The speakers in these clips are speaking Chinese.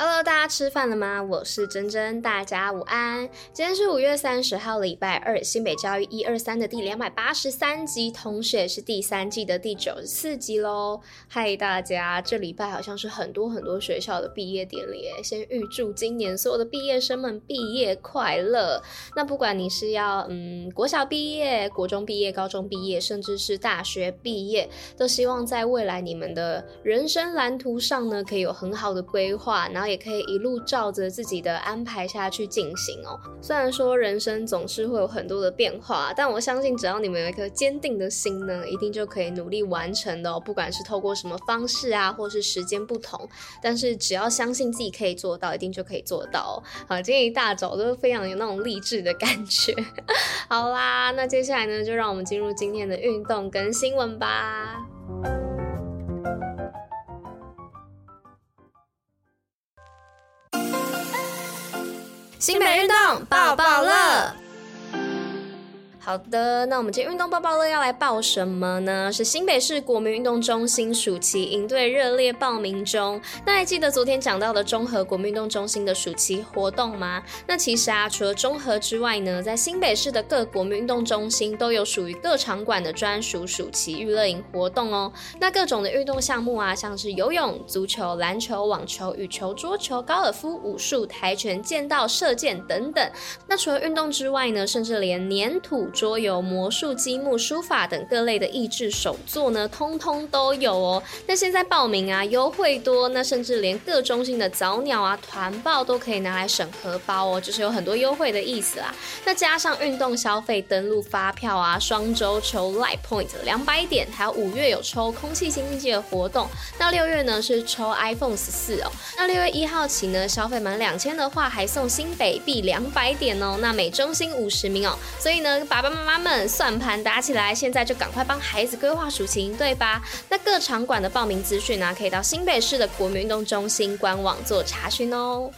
Hello，大家吃饭了吗？我是珍珍，大家午安。今天是五月三十号，礼拜二，新北教育一二三的第两百八十三集，同时也是第三季的第九十四集喽。嗨，大家，这礼拜好像是很多很多学校的毕业典礼，先预祝今年所有的毕业生们毕业快乐。那不管你是要嗯国小毕业、国中毕业、高中毕业，甚至是大学毕业，都希望在未来你们的人生蓝图上呢，可以有很好的规划，然后。也可以一路照着自己的安排下去进行哦。虽然说人生总是会有很多的变化，但我相信只要你们有一颗坚定的心呢，一定就可以努力完成的哦。不管是透过什么方式啊，或是时间不同，但是只要相信自己可以做到，一定就可以做到。好，今天一大早都非常有那种励志的感觉。好啦，那接下来呢，就让我们进入今天的运动跟新闻吧。新北运动抱抱乐。好的，那我们今天运动报报乐要来报什么呢？是新北市国民运动中心暑期营队热烈报名中。那还记得昨天讲到的中和国民运动中心的暑期活动吗？那其实啊，除了中和之外呢，在新北市的各国民运动中心都有属于各场馆的专属暑期娱乐营活动哦。那各种的运动项目啊，像是游泳、足球、篮球、网球、羽球、桌球、高尔夫、武术、跆拳、剑道、射箭等等。那除了运动之外呢，甚至连黏土。桌游、魔术、积木、书法等各类的益智手作呢，通通都有哦。那现在报名啊，优惠多，那甚至连各中心的早鸟啊、团报都可以拿来省荷包哦，就是有很多优惠的意思啦。那加上运动消费登录发票啊，双周抽 Light Point 两百点，还有五月有抽空气清新机的活动。那六月呢是抽 iPhone 十四哦。那六月一号起呢，消费满两千的话，还送新北币两百点哦。那每中心五十名哦，所以呢，爸爸。妈妈们，算盘打起来，现在就赶快帮孩子规划暑期营队吧。那各场馆的报名资讯呢，可以到新北市的国民运动中心官网做查询哦。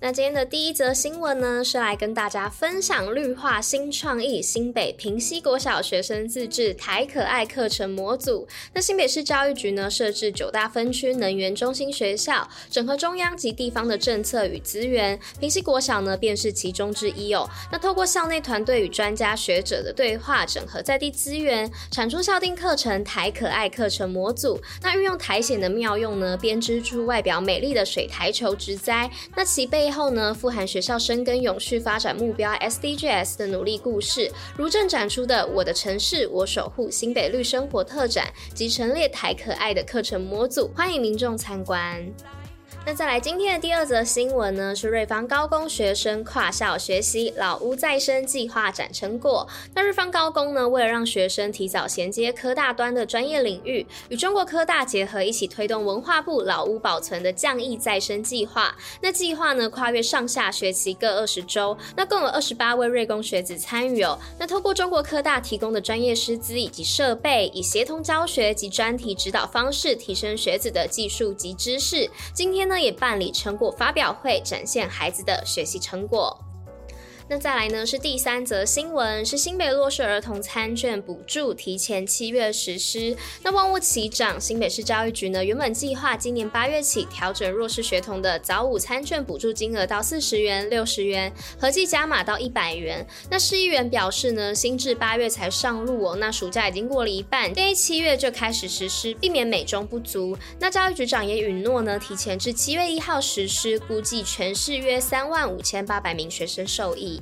那今天的第一则新闻呢，是来跟大家分享绿化新创意，新北平溪国小学生自制台可爱课程模组。那新北市教育局呢，设置九大分区能源中心学校，整合中央及地方的政策与资源，平溪国小呢便是其中之一哦。那透过校内团队与专家学者的对话，整合在地资源，产出校定课程台可爱课程模组。那运用苔藓的妙用呢，编织出外表美丽的水苔球植栽。那其背后。后呢，富含学校深耕永续发展目标 SDGs 的努力故事，如正展出的“我的城市我守护新北绿生活”特展及陈列台可爱的课程模组，欢迎民众参观。那再来今天的第二则新闻呢，是瑞芳高工学生跨校学习老屋再生计划展成果。那瑞芳高工呢，为了让学生提早衔接科大端的专业领域，与中国科大结合，一起推动文化部老屋保存的降役再生计划。那计划呢，跨越上下学期各二十周，那共有二十八位瑞工学子参与哦。那透过中国科大提供的专业师资以及设备，以协同教学及专题指导方式，提升学子的技术及知识。今天呢，也办理成果发表会，展现孩子的学习成果。那再来呢，是第三则新闻，是新北弱势儿童餐券补助提前七月实施。那万物齐涨，新北市教育局呢，原本计划今年八月起调整弱势学童的早午餐券补助金额到四十元、六十元，合计加码到一百元。那市议员表示呢，新制八月才上路哦，那暑假已经过了一半，建议七月就开始实施，避免美中不足。那教育局长也允诺呢，提前至七月一号实施，估计全市约三万五千八百名学生受益。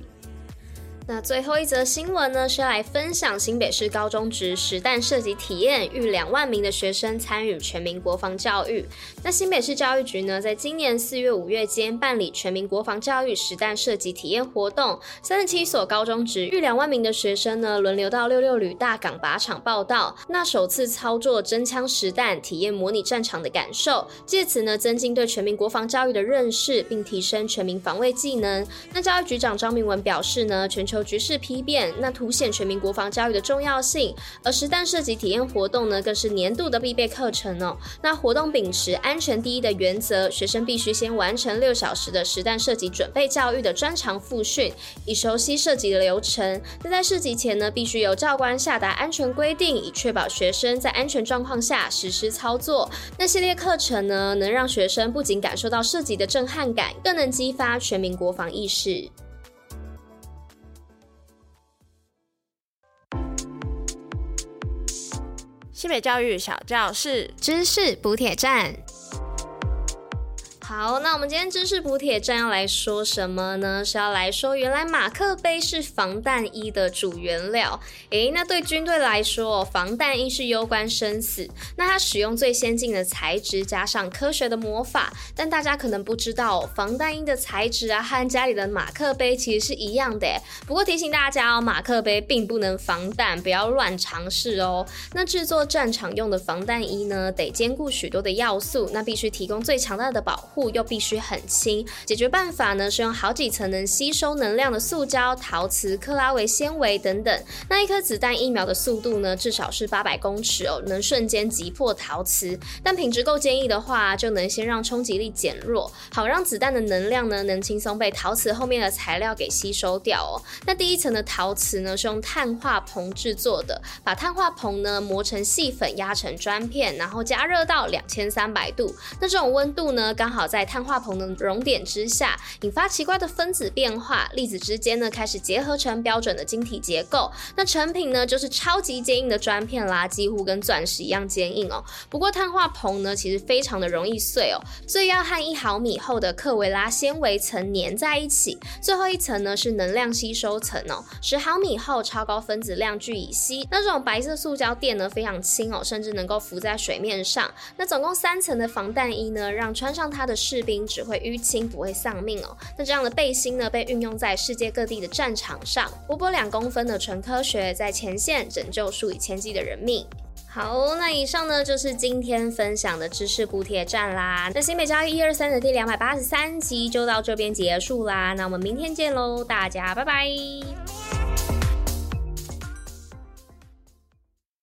那最后一则新闻呢，是来分享新北市高中职实弹射击体验，逾两万名的学生参与全民国防教育。那新北市教育局呢，在今年四月、五月间办理全民国防教育实弹射击体验活动，三十七所高中职逾两万名的学生呢，轮流到六六旅大港靶场报到，那首次操作真枪实弹，体验模拟战场的感受，借此呢，增进对全民国防教育的认识，并提升全民防卫技能。那教育局长张明文表示呢，全球球局势丕变，那凸显全民国防教育的重要性。而实弹射击体验活动呢，更是年度的必备课程哦。那活动秉持安全第一的原则，学生必须先完成六小时的实弹射击准备教育的专长复训，以熟悉射击的流程。那在射击前呢，必须由教官下达安全规定，以确保学生在安全状况下实施操作。那系列课程呢，能让学生不仅感受到射击的震撼感，更能激发全民国防意识。新北教育小教室，知识补铁站。好，那我们今天知识补铁站要来说什么呢？是要来说，原来马克杯是防弹衣的主原料。诶，那对军队来说，防弹衣是攸关生死。那它使用最先进的材质，加上科学的魔法。但大家可能不知道，防弹衣的材质啊，和家里的马克杯其实是一样的。不过提醒大家哦，马克杯并不能防弹，不要乱尝试哦。那制作战场用的防弹衣呢，得兼顾许多的要素，那必须提供最强大的保护。护又必须很轻，解决办法呢是用好几层能吸收能量的塑胶、陶瓷、克拉维纤维等等。那一颗子弹一秒的速度呢，至少是八百公尺哦，能瞬间击破陶瓷。但品质够坚毅的话，就能先让冲击力减弱，好让子弹的能量呢能轻松被陶瓷后面的材料给吸收掉哦。那第一层的陶瓷呢是用碳化硼制作的，把碳化硼呢磨成细粉，压成砖片，然后加热到两千三百度。那这种温度呢刚好。在碳化硼的熔点之下，引发奇怪的分子变化，粒子之间呢开始结合成标准的晶体结构。那成品呢就是超级坚硬的砖片啦，几乎跟钻石一样坚硬哦。不过碳化硼呢其实非常的容易碎哦，所以要和一毫米厚的克维拉纤维层粘在一起。最后一层呢是能量吸收层哦，十毫米厚，超高分子量聚乙烯。那这种白色塑胶垫呢非常轻哦，甚至能够浮在水面上。那总共三层的防弹衣呢，让穿上它的士兵只会淤青，不会丧命哦。那这样的背心呢，被运用在世界各地的战场上，薄薄两公分的纯科学，在前线拯救数以千计的人命。好，那以上呢就是今天分享的知识补帖站啦。那新北教育一二三的第两百八十三集就到这边结束啦。那我们明天见喽，大家拜拜。